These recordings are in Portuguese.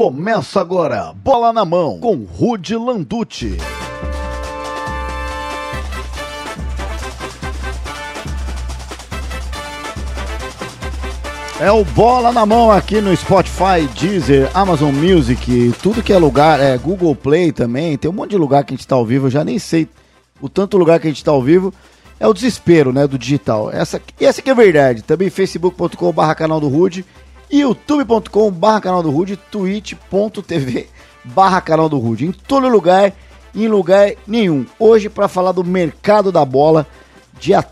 Começa agora, bola na mão, com Rude Landucci. É o Bola na Mão aqui no Spotify, Deezer, Amazon Music, tudo que é lugar, é Google Play também, tem um monte de lugar que a gente tá ao vivo, eu já nem sei o tanto lugar que a gente tá ao vivo. É o desespero, né, do digital. Essa, essa que é a verdade. Também facebook.com barra canal do Rude, youtube.com barra canal do Rude, twitch.tv barra canal do Rude. Em todo lugar, em lugar nenhum. Hoje para falar do mercado da bola, dia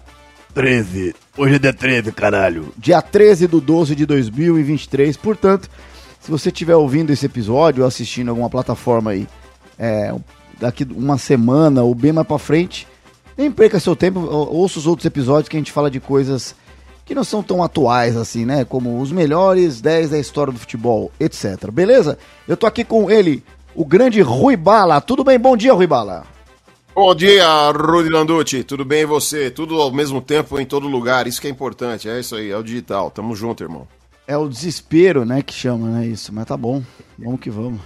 13 Hoje é dia 13, caralho. Dia 13 do 12 de 2023. Portanto, se você estiver ouvindo esse episódio ou assistindo alguma plataforma aí, é, daqui uma semana ou bem mais pra frente, nem perca seu tempo, ouça os outros episódios que a gente fala de coisas que não são tão atuais assim, né? Como os melhores 10 da história do futebol, etc. Beleza? Eu tô aqui com ele, o grande Rui Bala. Tudo bem? Bom dia, Rui Bala. Bom dia, Rudy Landucci. Tudo bem e você? Tudo ao mesmo tempo, em todo lugar. Isso que é importante. É isso aí, é o digital. Tamo junto, irmão. É o desespero, né, que chama, né, isso. Mas tá bom. Vamos que vamos.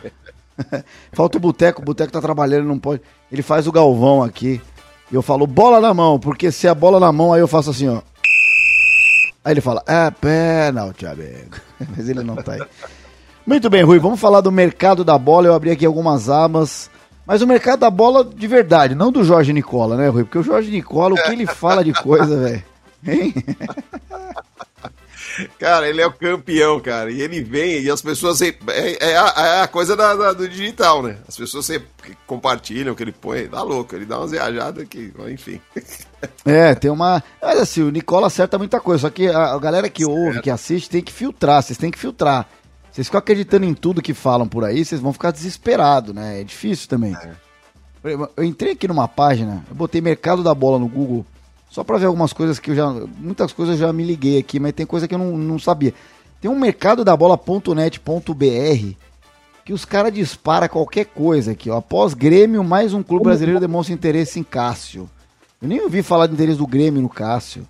Falta o Boteco. O Boteco tá trabalhando, não pode... Ele faz o Galvão aqui. E eu falo, bola na mão. Porque se é bola na mão, aí eu faço assim, ó. Aí ele fala, é pênalti, amigo. Mas ele não tá aí. Muito bem, Rui. Vamos falar do mercado da bola. Eu abri aqui algumas abas mas o mercado da bola de verdade, não do Jorge Nicola, né, Rui? Porque o Jorge Nicola, o que ele fala de coisa, velho? Hein? Cara, ele é o campeão, cara. E ele vem e as pessoas. É, é, a, é a, coisa da, da, do digital, né? As pessoas sempre compartilham o que ele põe. Dá louco, ele dá umas viajadas aqui, enfim. É, tem uma. Mas assim, o Nicola acerta muita coisa. Só que a, a galera que certo. ouve, que assiste, tem que filtrar. Vocês têm que filtrar. Vocês ficam acreditando em tudo que falam por aí, vocês vão ficar desesperados, né? É difícil também. É. Eu entrei aqui numa página, eu botei mercado da bola no Google, só para ver algumas coisas que eu já. Muitas coisas eu já me liguei aqui, mas tem coisa que eu não, não sabia. Tem um mercado da bola.net.br que os caras disparam qualquer coisa aqui, ó. Após Grêmio, mais um clube brasileiro demonstra interesse em Cássio. Eu nem ouvi falar de interesse do Grêmio no Cássio.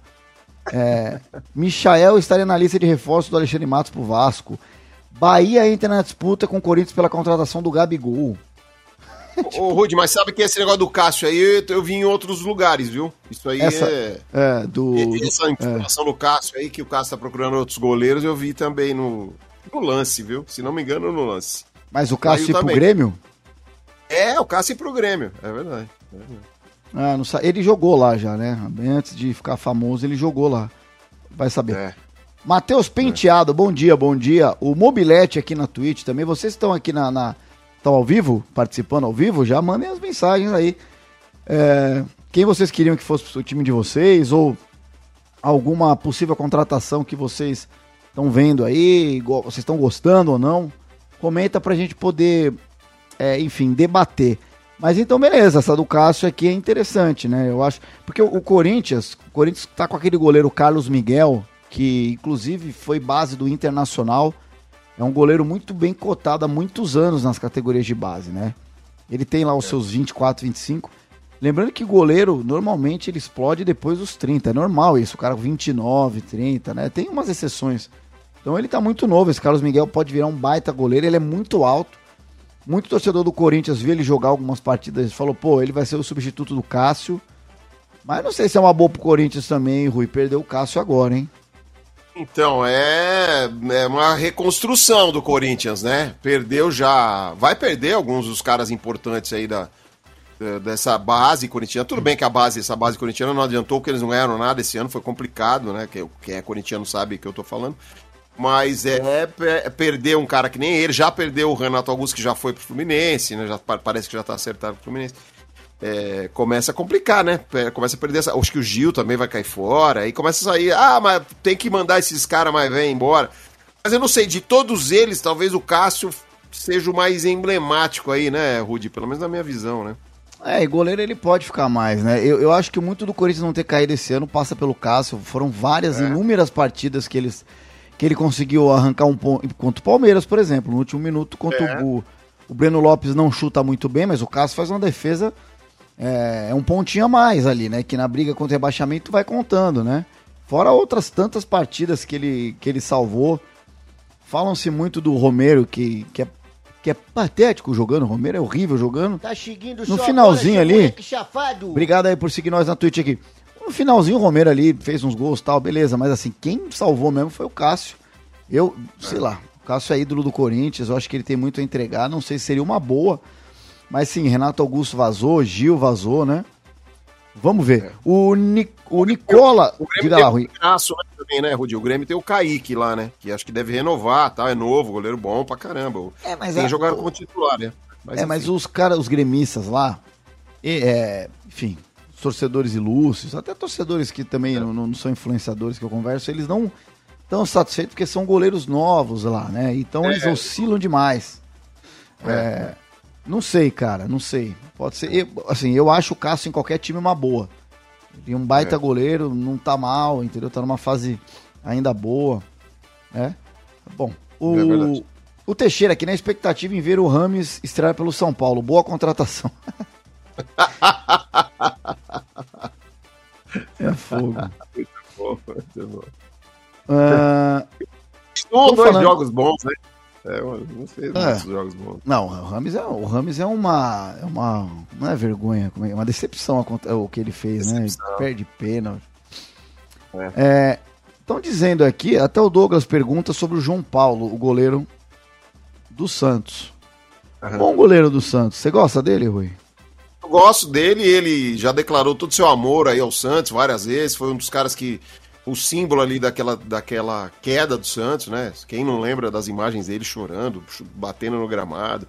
É, Michael estaria na lista de reforços do Alexandre Matos pro Vasco. Bahia entra na disputa com o Corinthians pela contratação do Gabigol. Tipo... Ô, Rude, mas sabe que esse negócio do Cássio aí eu vi em outros lugares, viu? Isso aí essa, é. É, do. Essa informação é. do Cássio aí, que o Cássio tá procurando outros goleiros, eu vi também no, no lance, viu? Se não me engano, no lance. Mas o Cássio ir pro Grêmio? É, o Cássio ir pro Grêmio, é verdade. É verdade. Ah, não. Ele jogou lá já, né? Antes de ficar famoso, ele jogou lá. Vai saber. É. Matheus Penteado, bom dia, bom dia. O Mobilete aqui na Twitch também. Vocês estão aqui na. na estão ao vivo? Participando ao vivo? Já mandem as mensagens aí. É, quem vocês queriam que fosse o time de vocês? Ou alguma possível contratação que vocês estão vendo aí? Vocês estão gostando ou não? Comenta pra gente poder, é, enfim, debater. Mas então, beleza, essa do Cássio aqui é interessante, né? Eu acho. Porque o, o Corinthians, o Corinthians tá com aquele goleiro Carlos Miguel, que inclusive foi base do Internacional. É um goleiro muito bem cotado há muitos anos nas categorias de base, né? Ele tem lá os seus 24, 25. Lembrando que goleiro, normalmente, ele explode depois dos 30. É normal isso, o cara 29, 30, né? Tem umas exceções. Então ele tá muito novo. Esse Carlos Miguel pode virar um baita goleiro. Ele é muito alto. Muito torcedor do Corinthians viu ele jogar algumas partidas e falou, pô, ele vai ser o substituto do Cássio. Mas não sei se é uma boa pro Corinthians também, Rui. Perdeu o Cássio agora, hein? Então, é, é uma reconstrução do Corinthians, né? Perdeu já. Vai perder alguns dos caras importantes aí da, dessa base corintiana. Tudo bem que a base, essa base corintiana não adiantou, porque eles não ganharam nada esse ano, foi complicado, né? Quem é corintiano sabe o que eu tô falando. Mas é, é, perder um cara que nem ele, já perdeu o Renato Augusto, que já foi pro Fluminense, né? Já, parece que já tá acertado pro Fluminense é, começa a complicar, né? É, começa a perder essa. Acho que o Gil também vai cair fora. Aí começa a sair. Ah, mas tem que mandar esses caras mais vem embora. Mas eu não sei, de todos eles, talvez o Cássio seja o mais emblemático aí, né, Rudy? Pelo menos na minha visão, né? É, e goleiro ele pode ficar mais, né? Eu, eu acho que muito do Corinthians não ter caído esse ano passa pelo Cássio. Foram várias, é. inúmeras partidas que eles que ele conseguiu arrancar um ponto contra o Palmeiras, por exemplo, no último minuto contra é. o, o Breno Lopes não chuta muito bem, mas o Cássio faz uma defesa é, é um pontinho a mais ali, né? Que na briga contra o rebaixamento vai contando, né? Fora outras tantas partidas que ele, que ele salvou. Falam-se muito do Romero, que, que é que é patético jogando, o Romero é horrível jogando. Tá seguindo No finalzinho ali-. Obrigado aí por seguir nós na Twitch aqui. No finalzinho o Romero ali fez uns gols e tal, beleza, mas assim, quem salvou mesmo foi o Cássio. Eu, sei lá, o Cássio é ídolo do Corinthians, eu acho que ele tem muito a entregar, não sei se seria uma boa, mas sim, Renato Augusto vazou, Gil vazou, né? Vamos ver. O, Ni- o Nicola, O Grêmio diga tem lá, um Rui. né, também, né, Rudi? O Grêmio tem o Kaique lá, né? Que acho que deve renovar, tá? É novo, goleiro bom pra caramba. É, mas tem a- jogado o- como titular, né? Mas, é, mas os caras, os gremistas lá, e, é, enfim, torcedores ilustres, até torcedores que também não, não são influenciadores que eu converso, eles não estão satisfeitos porque são goleiros novos lá, né? Então eles oscilam demais. É, não sei, cara, não sei. Pode ser. eu- assim, eu acho o Cássio em qualquer time uma boa. É um baita É. goleiro, não tá mal, entendeu? Tá numa fase ainda boa. né? Bom, o, É o Teixeira aqui na expectativa em ver o Rames estrear pelo São Paulo. Boa contratação. é fogo. Pô, muito bom. Ah, Um Tô dois falando- jogos bons, né? É, não fez É. muitos jogos bons. não, o Rames é, o Rames é uma, é uma. Não é vergonha, é, é uma decepção o que ele fez, né? Decepção. Perde pênalti. Estão dizendo aqui, até o Douglas pergunta sobre o João Paulo, o goleiro do Santos. Aham. Bom goleiro do Santos. Você gosta dele, Rui? Eu gosto dele, ele já declarou todo o seu amor aí ao Santos várias vezes, foi um dos caras que o símbolo ali daquela, daquela queda do Santos, né? Quem não lembra das imagens dele chorando, batendo no gramado.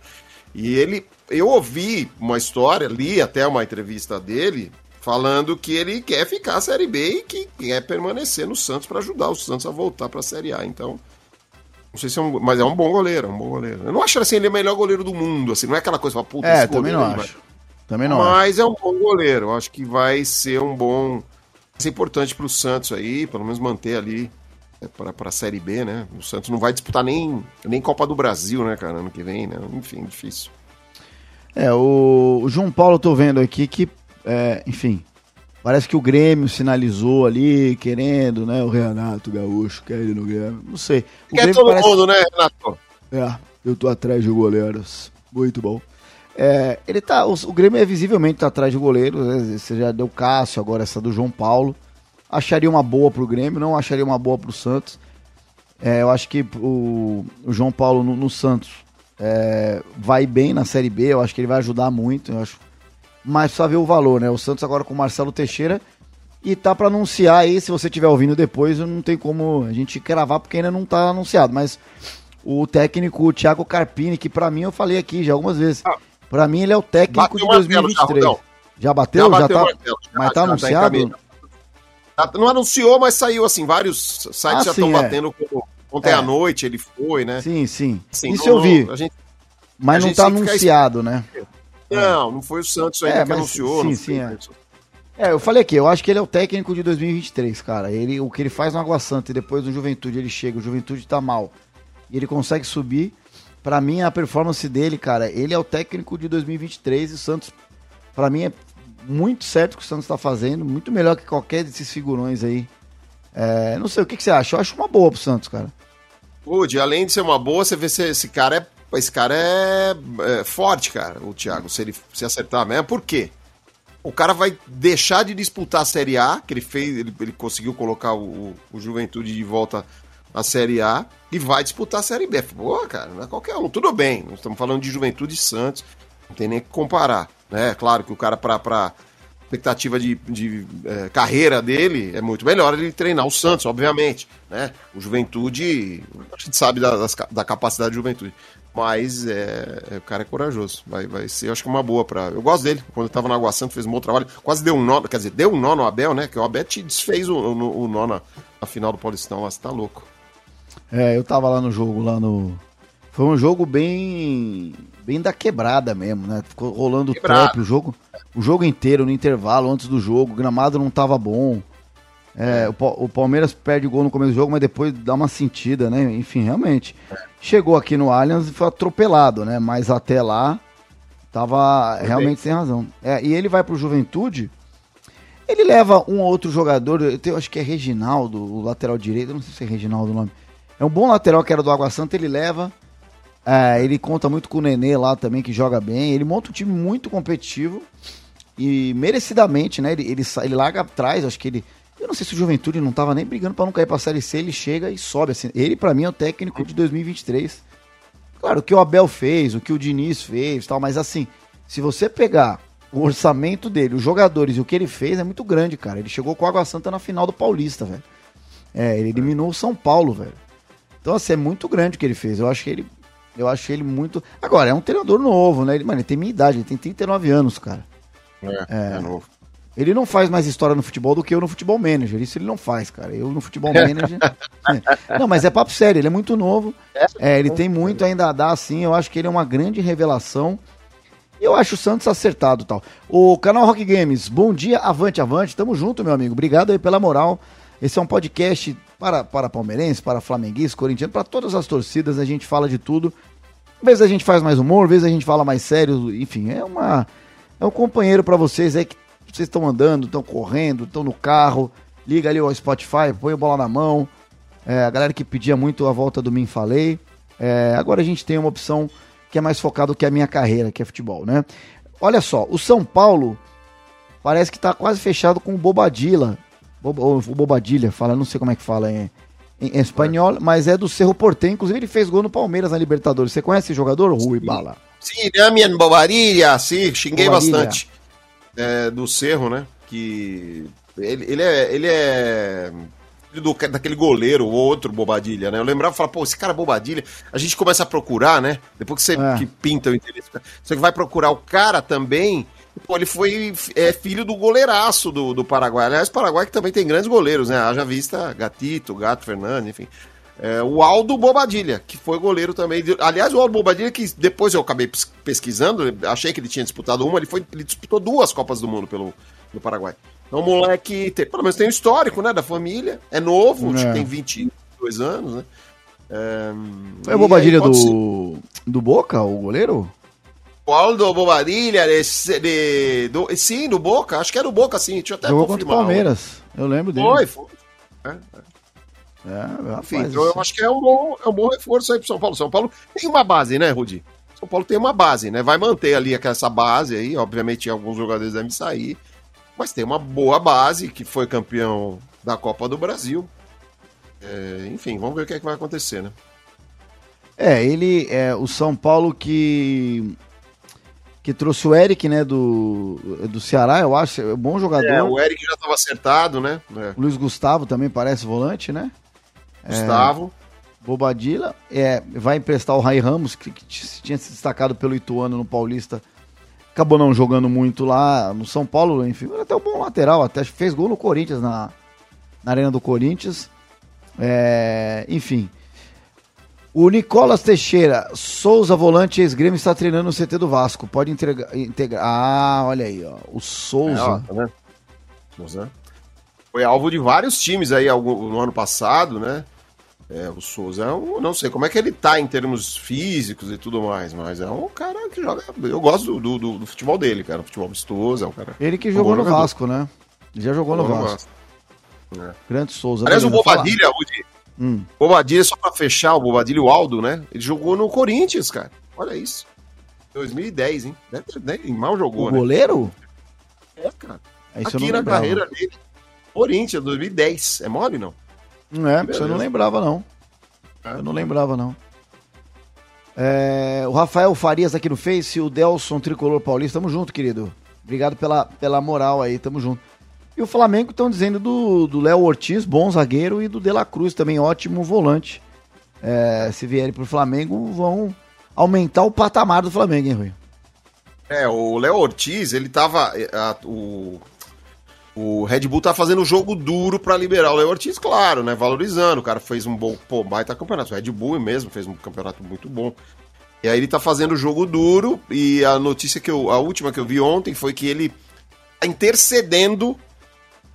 E ele, eu ouvi uma história, li até uma entrevista dele, falando que ele quer ficar a Série B e que quer permanecer no Santos para ajudar o Santos a voltar para a Série A. Então, não sei se é um, mas é um bom goleiro, é um bom goleiro. Eu não acho assim ele é o melhor goleiro do mundo, assim, não é aquela coisa, pra, puta, É, esse também goleiro não acho. Também não acho. mas é um bom goleiro. Eu acho que vai ser um bom. Ser importante pro Santos aí, pelo menos manter ali é, pra, pra Série B, né? O Santos não vai disputar nem, nem Copa do Brasil, né, cara, ano que vem, né? Enfim, difícil. É, o, o João Paulo, tô vendo aqui que, é, enfim, parece que o Grêmio sinalizou ali, querendo, né? O Renato Gaúcho quer ir no Grêmio. Não sei. O Quer Grêmio todo parece- mundo, né, Renato? É, eu tô atrás de goleiros. Muito bom. É, ele tá, o, o Grêmio é visivelmente tá atrás de goleiros. né? Você já deu Cássio, agora essa do João Paulo. Acharia uma boa pro Grêmio, não acharia uma boa pro Santos. É, eu acho que o, o João Paulo no, no Santos é, vai bem na Série B. Eu acho que ele vai ajudar muito. Eu acho, mas precisa ver o valor, né? O Santos agora com o Marcelo Teixeira. E tá pra anunciar aí, se você estiver ouvindo depois, não tem como a gente cravar porque ainda não tá anunciado. Mas o técnico o Thiago Carpini, que pra mim eu falei aqui já algumas vezes. Ah. Pra mim ele é o técnico Bateu de o martelo já, 2023. Já bateu? Já, bateu o tá, martelo, já, mas já tá tá anunciado? Tá- Não anunciou, mas saiu assim, vários sites Ah, já estão é. batendo. Ontem É. à noite ele foi, né? sim, sim. Assim, Isso não- eu vi, não- a gente- mas não tá ficar anunciado, né? Não, não foi o Santos ainda É, que mas anunciou. sim, sim, é. É, eu falei aqui, eu acho que ele é o técnico de 2023, cara. Ele, o que ele faz no Água Santa e depois no Juventude ele chega, o Juventude tá mal. E ele consegue subir. Pra mim, a performance dele, cara, ele é o técnico de 2023 e o Santos, pra mim, é muito certo o que o Santos tá fazendo, muito melhor que qualquer desses figurões aí. É, não sei, o que, que você acha? Eu acho uma boa pro Santos, cara. Woody, além de ser uma boa, você vê se esse cara é, esse cara é, é forte, cara, o Thiago, se ele se acertar mesmo. Por quê? O cara vai deixar de disputar a Série A, que ele fez, ele, ele conseguiu colocar o- o Juventude de volta à Série A, e vai disputar a Série B. Pô, cara, não é qualquer um. Tudo bem, nós estamos falando de Juventude e Santos, não tem nem que comparar. Né? Claro que o cara, pra, pra expectativa de, de eh, carreira dele, é muito melhor ele treinar o Santos, obviamente. Né? O Juventude, a gente sabe da, da capacidade do Juventude. Mas é, é, o cara é corajoso. Vai, vai ser, acho que uma boa pra. Eu gosto dele. Quando eu tava na Água Santa, fez um bom trabalho. Quase deu um nó. Quer dizer, deu um nó no Abel, né? Que o Abel te desfez o, o, o nó na, na final do Paulistão lá. Você tá louco. É, eu tava lá no jogo, lá no. Foi um jogo bem. bem da quebrada mesmo, né? Ficou rolando trap o jogo, o jogo inteiro, no intervalo, antes do jogo, o gramado não tava bom. É, o, Pa- o Palmeiras perde gol no começo do jogo, mas depois dá uma sentida, né? Enfim, realmente. Chegou aqui no Allianz e foi atropelado, né? Mas até lá tava Foi realmente sem razão. É, e ele vai pro Juventude. Ele leva um ou outro jogador, eu tenho- acho que é Reginaldo, o lateral direito, não sei se é Reginaldo o nome. É um bom lateral que era do Água Santa, ele leva. É, ele conta muito com o Nenê lá também, que joga bem. Ele monta um time muito competitivo e merecidamente, né? Ele, ele, ele larga atrás, acho que ele. Eu não sei se o Juventude não tava nem brigando para não cair pra Série C, ele chega e sobe. Assim. Ele, para mim, é o técnico de 2023. Claro, o que o Abel fez, o que o Diniz fez tal, mas assim, se você pegar o orçamento dele, os jogadores e o que ele fez, é muito grande, cara. Ele chegou com o Água Santa na final do Paulista, velho. É, ele eliminou o São Paulo, velho. Então, assim, é muito grande o que ele fez. Eu acho que ele. Eu acho ele muito. Agora, é um treinador novo, né? Ele, mano, ele tem minha idade, ele tem 39 anos, cara. É, é, é novo. Ele não faz mais história no futebol do que eu no futebol manager. Isso ele não faz, cara. Eu no futebol manager. é. Não, mas é papo sério, ele é muito novo. É, ele tem muito ainda a dar, assim. Eu acho que ele é uma grande revelação. E eu acho o Santos acertado tal. O canal Rock Games, bom dia, avante, avante. Tamo junto, meu amigo. Obrigado aí pela moral. Esse é um podcast para, para palmeirense, para flamenguista, corintiano, para todas as torcidas. A gente fala de tudo. Às vezes a gente faz mais humor, às vezes a gente fala mais sério. Enfim, é uma é um companheiro para vocês aí que vocês estão andando, estão correndo, estão no carro, liga ali ao Spotify, põe a bola na mão. É, a galera que pedia muito a volta do Mim Falei. É, agora a gente tem uma opção que é mais focado que a minha carreira, que é futebol, né? Olha só, o São Paulo parece que tá quase fechado com o Bobadilla. O Bobadilha, fala, não sei como é que fala em, em espanhol, mas é do Cerro Portem. Inclusive, ele fez gol no Palmeiras na Libertadores. Você conhece esse jogador, Rui Bala? Sim, Damian né, Bobadilha, sim, xinguei Bobadilha. bastante é, do Cerro, né? Que ele, ele é. Ele é do, daquele goleiro, o outro Bobadilha, né? Eu lembrava e falava, pô, esse cara é Bobadilha. A gente começa a procurar, né? Depois que você é. que pinta o interesse, você vai procurar o cara também. Pô, ele foi é, filho do goleiraço do, do Paraguai. Aliás, o Paraguai que também tem grandes goleiros, né? Haja vista Gatito, Gato Fernandes, enfim. É, o Aldo Bobadilha, que foi goleiro também. Aliás, o Aldo Bobadilha, que depois eu acabei pesquisando, achei que ele tinha disputado uma, ele, foi, ele disputou duas Copas do Mundo pelo, pelo Paraguai. Então, o moleque, tem, pelo menos tem o um histórico, né, da família, é novo, é. tem 22 anos, né. É, foi a Bobadilha do, ser... do Boca, o goleiro? O Aldo Bobadilha, de, de, do, sim, do Boca, acho que era do Boca, sim, deixa eu até Jogou confirmar. contra o Palmeiras, eu lembro dele. Foi, foi. É, é. É, Enfim, então eu acho que é um, bom, é um bom reforço aí pro São Paulo. São Paulo tem uma base, né, Rudi? São Paulo tem uma base, né? Vai manter ali essa base aí. Obviamente, alguns jogadores devem sair. Mas tem uma boa base que foi campeão da Copa do Brasil. É, enfim, vamos ver o que, é que vai acontecer, né? É, ele é o São Paulo que que trouxe o Eric, né, do, do Ceará, eu acho, é um bom jogador. É, o Eric já estava acertado, né? É. Luiz Gustavo também parece volante, né? Gustavo. É, Bobadilla. É, vai emprestar o Rai Ramos, que, que, tinha se destacado pelo Ituano no Paulista. Acabou não jogando muito lá no São Paulo, enfim. Até um bom lateral, até fez gol no Corinthians, na, na Arena do Corinthians. É, enfim. O Nicolas Teixeira, Souza Volante ex-grêmio, está treinando no CT do Vasco. Pode integrar. Ah, olha aí, ó. O Souza. É, ó, tá vendo? Souza foi alvo de vários times aí no ano passado, né? É, o Souza é um, não sei como é que ele tá em termos físicos e tudo mais, mas é um cara que joga. Eu gosto do, do, do futebol dele, cara. O futebol vistoso, é um cara. Ele que jogou no Vasco, né? Ele já jogou, jogou no Vasco. No Vasco. É. Grande Souza. Aliás, o Bobadilha, o hum. Bobadilha, só pra fechar, o Bobadilha o Aldo, né? Ele jogou no Corinthians, cara. Olha isso. 2010, hein? Nem mal jogou, o né? goleiro? É, cara. Aqui na carreira dele. Corinthians, 2010. É mole, não? Não é, você não lembrava, não. É. Eu não lembrava, não. É, o Rafael Farias aqui no Face, o Delson Tricolor Paulista, tamo junto, querido. Obrigado pela, pela moral aí, tamo junto. E o Flamengo estão dizendo do Léo Ortiz, bom zagueiro, e do De La Cruz também, ótimo volante. É, se vierem pro Flamengo, vão aumentar o patamar do Flamengo, hein, Rui? É, o Léo Ortiz, ele tava. A, o, o Red Bull tá fazendo jogo duro para liberar o Léo Ortiz, claro, né? Valorizando. O cara fez um bom, pô, baita campeonato. O Red Bull mesmo fez um campeonato muito bom. E aí ele tá fazendo jogo duro. E a notícia que eu. A última que eu vi ontem foi que ele tá intercedendo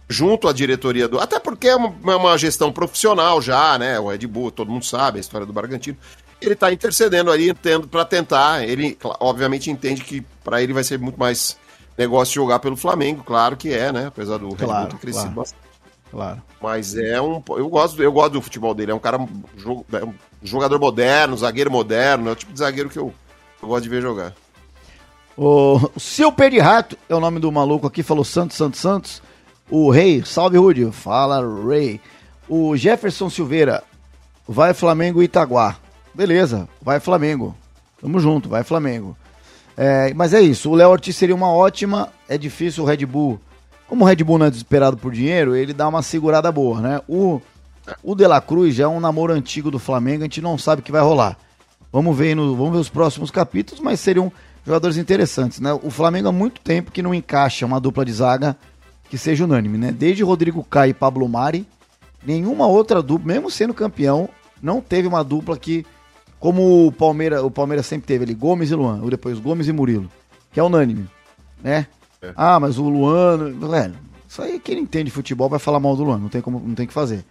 junto à diretoria do. Até porque é uma, é uma gestão profissional já, né? O Red Bull, todo mundo sabe a história do Bragantino. Ele tá intercedendo ali, para tentar. Ele, obviamente, entende que para ele vai ser muito mais negócio jogar pelo Flamengo, claro que é, né? Apesar do claro, Red Bull ter crescido claro. bastante. Claro. Mas é um. Eu gosto, eu gosto do futebol dele. É um cara. É um Jogador moderno, zagueiro moderno, é o tipo de zagueiro que eu, eu gosto de ver jogar. O Seu Pé de Rato é o nome do maluco aqui, falou Santos, Santos, Santos. O Rei, salve Rudy, fala Rei. O Jefferson Silveira, vai Flamengo e Itaguá. Beleza, vai Flamengo. Tamo junto, vai Flamengo. É, mas é isso, o Léo Ortiz seria uma ótima. É difícil o Red Bull. Como o Red Bull não é desesperado por dinheiro, ele dá uma segurada boa, né? O, o De La Cruz já é um namoro antigo do Flamengo, a gente não sabe o que vai rolar. Vamos ver, no, vamos ver os próximos capítulos, mas seriam jogadores interessantes, né? O Flamengo há muito tempo que não encaixa uma dupla de zaga que seja unânime, né? Desde Rodrigo Caio e Pablo Mari, nenhuma outra dupla, mesmo sendo campeão, não teve uma dupla que como o Palmeiras, o Palmeiras sempre teve ali, Gomes e Luan, ou depois Gomes e Murilo, que é unânime, né? É. Ah, mas o Luan, velho, isso aí quem entende futebol vai falar mal do Luan, não tem como, não tem que fazer.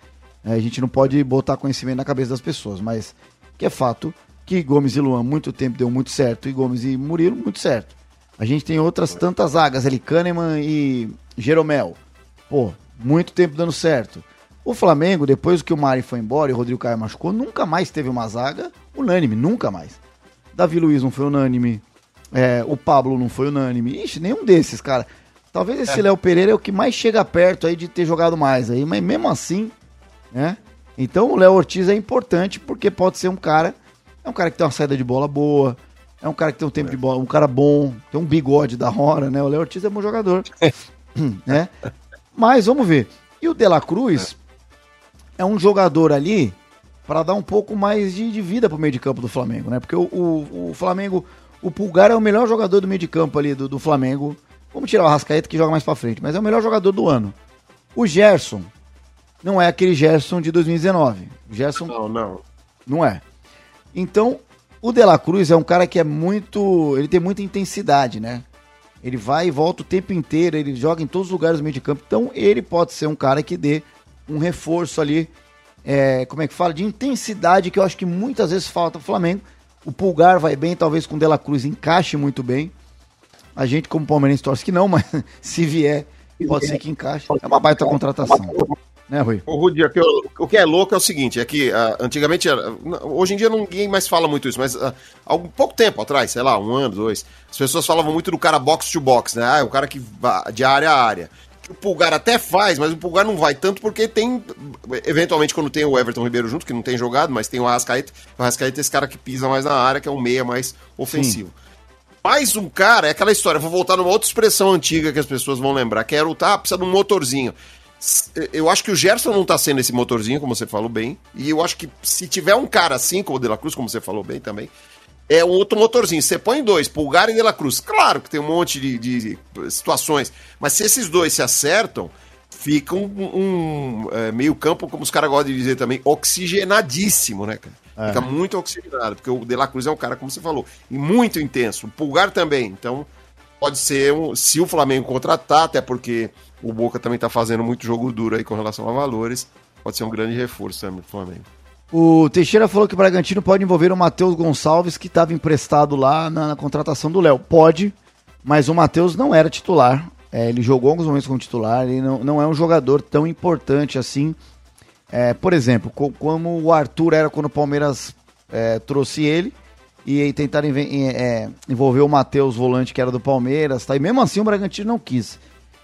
É, a gente não pode botar conhecimento na cabeça das pessoas, mas que é fato que Gomes e Luan muito tempo deu muito certo e Gomes e Murilo muito certo. A gente tem outras tantas zagas ali, Kahneman e Jeromel. Pô, muito tempo dando certo. O Flamengo, depois que o Mari foi embora e o Rodrigo Caio machucou, nunca mais teve uma zaga unânime, nunca mais. Davi Luiz não foi unânime, é, o Pablo não foi unânime. Ixi, nenhum desses, cara. Talvez esse é. Léo Pereira é o que mais chega perto aí de ter jogado mais aí, mas mesmo assim, né? Então o Léo Ortiz é importante porque pode ser um cara, é um cara que tem uma saída de bola boa, é um cara que tem um tempo é. de bola, um cara bom, tem um bigode da hora, né? O Léo Ortiz é bom jogador, né? Mas vamos ver. E o De La Cruz, é é um jogador ali para dar um pouco mais de, de vida pro meio de campo do Flamengo, né? Porque o, o, o, Flamengo, o Pulgar é o melhor jogador do meio de campo ali do, do Flamengo. Vamos tirar o Rascaeta que joga mais para frente, mas é o melhor jogador do ano. O Gerson não é aquele Gerson de 2019. O Gerson não, não. Não é. Então, o De La Cruz é um cara que é muito, ele tem muita intensidade, né? Ele vai e volta o tempo inteiro, ele joga em todos os lugares do meio de campo. Então, ele pode ser um cara que dê um reforço ali, é, como é que fala, de intensidade que eu acho que muitas vezes falta o Flamengo. O Pulgar vai bem, talvez com o Dela Cruz encaixe muito bem. A gente, como palmeirense, torce que não, mas se vier, pode ser que encaixe. É uma baita contratação. Né, Rui? O Rudi, o que é louco é o seguinte, é que uh, antigamente, uh, hoje em dia ninguém mais fala muito isso, mas uh, há um pouco tempo atrás, sei lá, um ano, dois, as pessoas falavam muito do cara box to box, né? Ah, é o cara que vai de área a área o Pulgar até faz, mas o Pulgar não vai tanto porque tem, eventualmente, quando tem o Everton Ribeiro junto, que não tem jogado, mas tem o Arrascaeta. O Arrascaeta é esse cara que pisa mais na área, que é um meia mais ofensivo. Sim. Mais um cara, é aquela história, vou voltar numa outra expressão antiga que as pessoas vão lembrar, que era o tá, precisa de um motorzinho. Eu acho que o Gerson não tá sendo esse motorzinho, como você falou bem, e eu acho que se tiver um cara assim, como o De La Cruz, como você falou bem também, é um outro motorzinho. Você põe dois, Pulgar e De La Cruz. Claro que tem um monte de, de situações, mas se esses dois se acertam, fica um, um é, meio campo, como os caras gostam de dizer também, oxigenadíssimo, né, cara? É. Fica muito oxigenado, porque o De La Cruz é um cara, como você falou, e muito intenso. O Pulgar também, então pode ser, um, se o Flamengo contratar, até porque o Boca também tá fazendo muito jogo duro aí com relação a valores, pode ser um grande reforço também pro Flamengo. O Teixeira falou que o Bragantino pode envolver o Matheus Gonçalves, que estava emprestado lá na, na, contratação do Léo. Pode, mas o Matheus não era titular. É, ele jogou alguns momentos como titular, ele não, não é um jogador tão importante assim. É, por exemplo, co como o Arthur era quando o Palmeiras é, trouxe ele e tentaram é, envolver o Matheus Volante, que era do Palmeiras, tá? e mesmo assim o Bragantino não quis.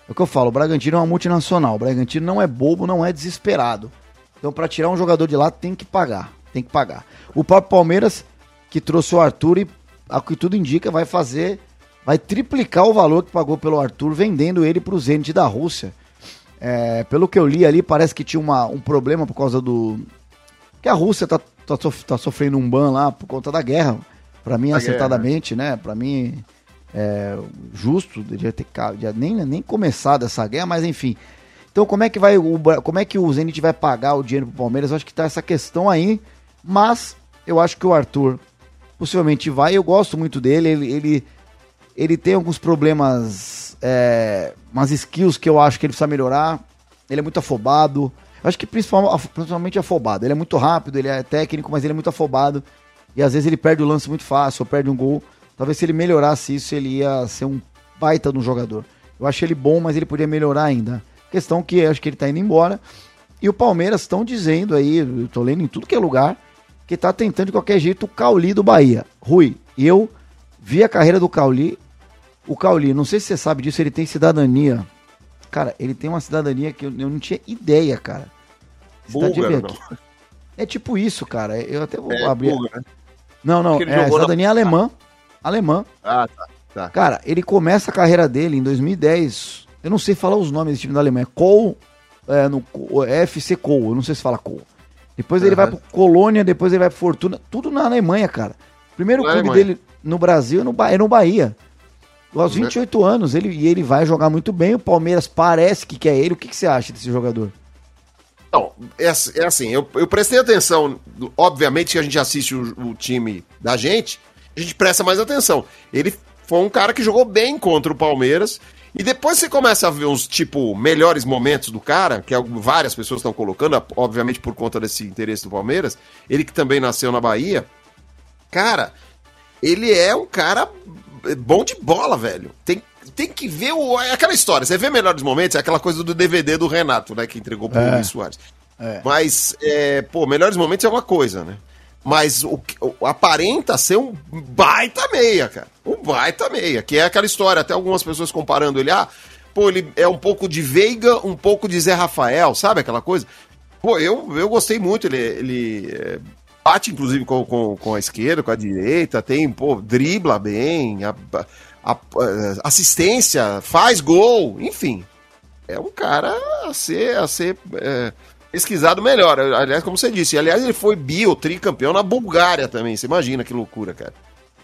É o que eu falo, o Bragantino é uma multinacional, o Bragantino não é bobo, não é desesperado. Então, para tirar um jogador de lá, tem que pagar. Tem que pagar. O próprio Palmeiras, que trouxe o Arthur e, ao que tudo indica, vai fazer. Vai triplicar o valor que pagou pelo Arthur, vendendo ele para o Zenit da Rússia. É, pelo que eu li ali, parece que tinha uma, um problema por causa do. Que a Rússia tá, tá, tá sofrendo um ban lá por conta da guerra. Para mim, a acertadamente, guerra. né? Para mim, é justo, devia ter nem, nem começado essa guerra, mas enfim. Então como é que vai o, como é que o Zenit vai pagar o dinheiro pro Palmeiras? Eu acho que tá essa questão aí, mas eu acho que o Arthur possivelmente vai. Eu gosto muito dele, ele ele, ele tem alguns problemas, é, umas skills que eu acho que ele precisa melhorar. Ele é muito afobado. Eu acho que principalmente afobado. Ele é muito rápido, ele é técnico, mas ele é muito afobado. E às vezes ele perde o lance muito fácil, ou perde um gol. Talvez se ele melhorasse isso, ele ia ser um baita no jogador. Eu acho ele bom, mas ele podia melhorar ainda. Questão que acho que ele está indo embora. E o Palmeiras estão dizendo aí, eu tô lendo em tudo que é lugar, que tá tentando de qualquer jeito o Cauli do Bahia. Rui, eu vi a carreira do Cauli. O Cauli, não sei se você sabe disso, ele tem cidadania. Cara, ele tem uma cidadania que eu, eu não tinha ideia, cara. Búlgaro, não. É tipo isso, cara. Eu até vou é, abrir. Búlgaro, né? Não, não, é cidadania na... alemã. Ah, tá, tá. Cara, ele começa a carreira dele em 2010. Eu não sei falar os nomes desse time da Alemanha. Col, é, no, FC Col, eu não sei se fala Col. Depois uhum. ele vai pro Colônia, depois ele vai pro Fortuna. Tudo na Alemanha, cara. Primeiro clube Alemanha. dele no Brasil é no, é no Bahia. Aos 28 uhum. anos, ele, e ele vai jogar muito bem. O Palmeiras parece que quer ele. O que, que você acha desse jogador? Não, é, é assim, eu, eu, prestei atenção. Obviamente que a gente assiste o, o, time da gente, a gente presta mais atenção. Ele foi um cara que jogou bem contra o Palmeiras. E depois você começa a ver uns, tipo, melhores momentos do cara, que várias pessoas estão colocando, obviamente por conta desse interesse do Palmeiras. Ele que também nasceu na Bahia. Cara, ele é um cara bom de bola, velho. Tem tem que ver o, é aquela história. Você vê melhores momentos, é aquela coisa do DVD do Renato, né? Que entregou pro é. Luiz Soares. É. Mas, é, pô, melhores momentos é uma coisa, né? Mas o, o, aparenta ser um baita meia, cara. Um baita meia, que é aquela história, até algumas pessoas comparando ele, ah, pô, ele é um pouco de Veiga, um pouco de Zé Rafael, sabe aquela coisa? Pô, eu, eu gostei muito, ele, ele é, bate inclusive com, com, com a esquerda, com a direita, tem, pô, dribla bem, a, a, assistência, faz gol, enfim. É um cara a ser, a ser é, pesquisado melhor. Aliás, como você disse, aliás, ele foi bio, tricampeão na Bulgária também. Você imagina que loucura, cara.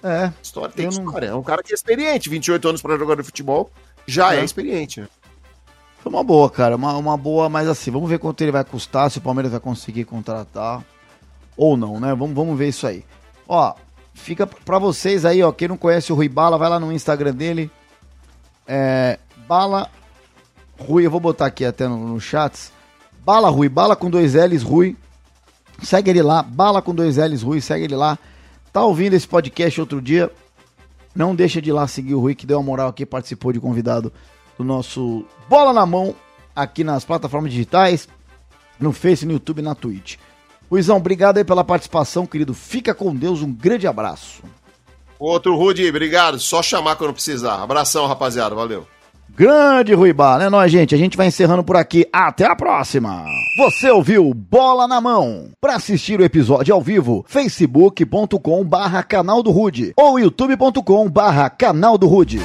É. História tem história. Não... É um cara que é experiente, 28 anos para jogar de futebol, já é, é experiente. Né? Foi uma boa, cara. Uma, uma boa, mas assim, vamos ver quanto ele vai custar, se o Palmeiras vai conseguir contratar ou não, né? Vamos, vamos ver isso aí. Ó, Fica para vocês aí, ó. Quem não conhece o Rui Bala, vai lá no Instagram dele. É, Bala Rui, eu vou botar aqui até no, no chats. Bala Rui, Bala com dois L's Rui. Segue ele lá, Bala com dois L's Rui, segue ele lá. Tá ouvindo esse podcast outro dia? Não deixa de ir lá seguir o Rui, que deu uma moral aqui, participou de convidado do nosso Bola na Mão aqui nas plataformas digitais, no Face, no YouTube na Twitch. Luizão, obrigado aí pela participação, querido. Fica com Deus, um grande abraço. Outro Rudy, obrigado. Só chamar quando precisar. Abração, rapaziada. Valeu. Grande Rui Bar, né? Nós, gente, a gente vai encerrando por aqui. Até a próxima. Você ouviu Bola na Mão. Para assistir o episódio ao vivo, facebook.com barra canal do Rude ou youtube.com barra canal do Rude.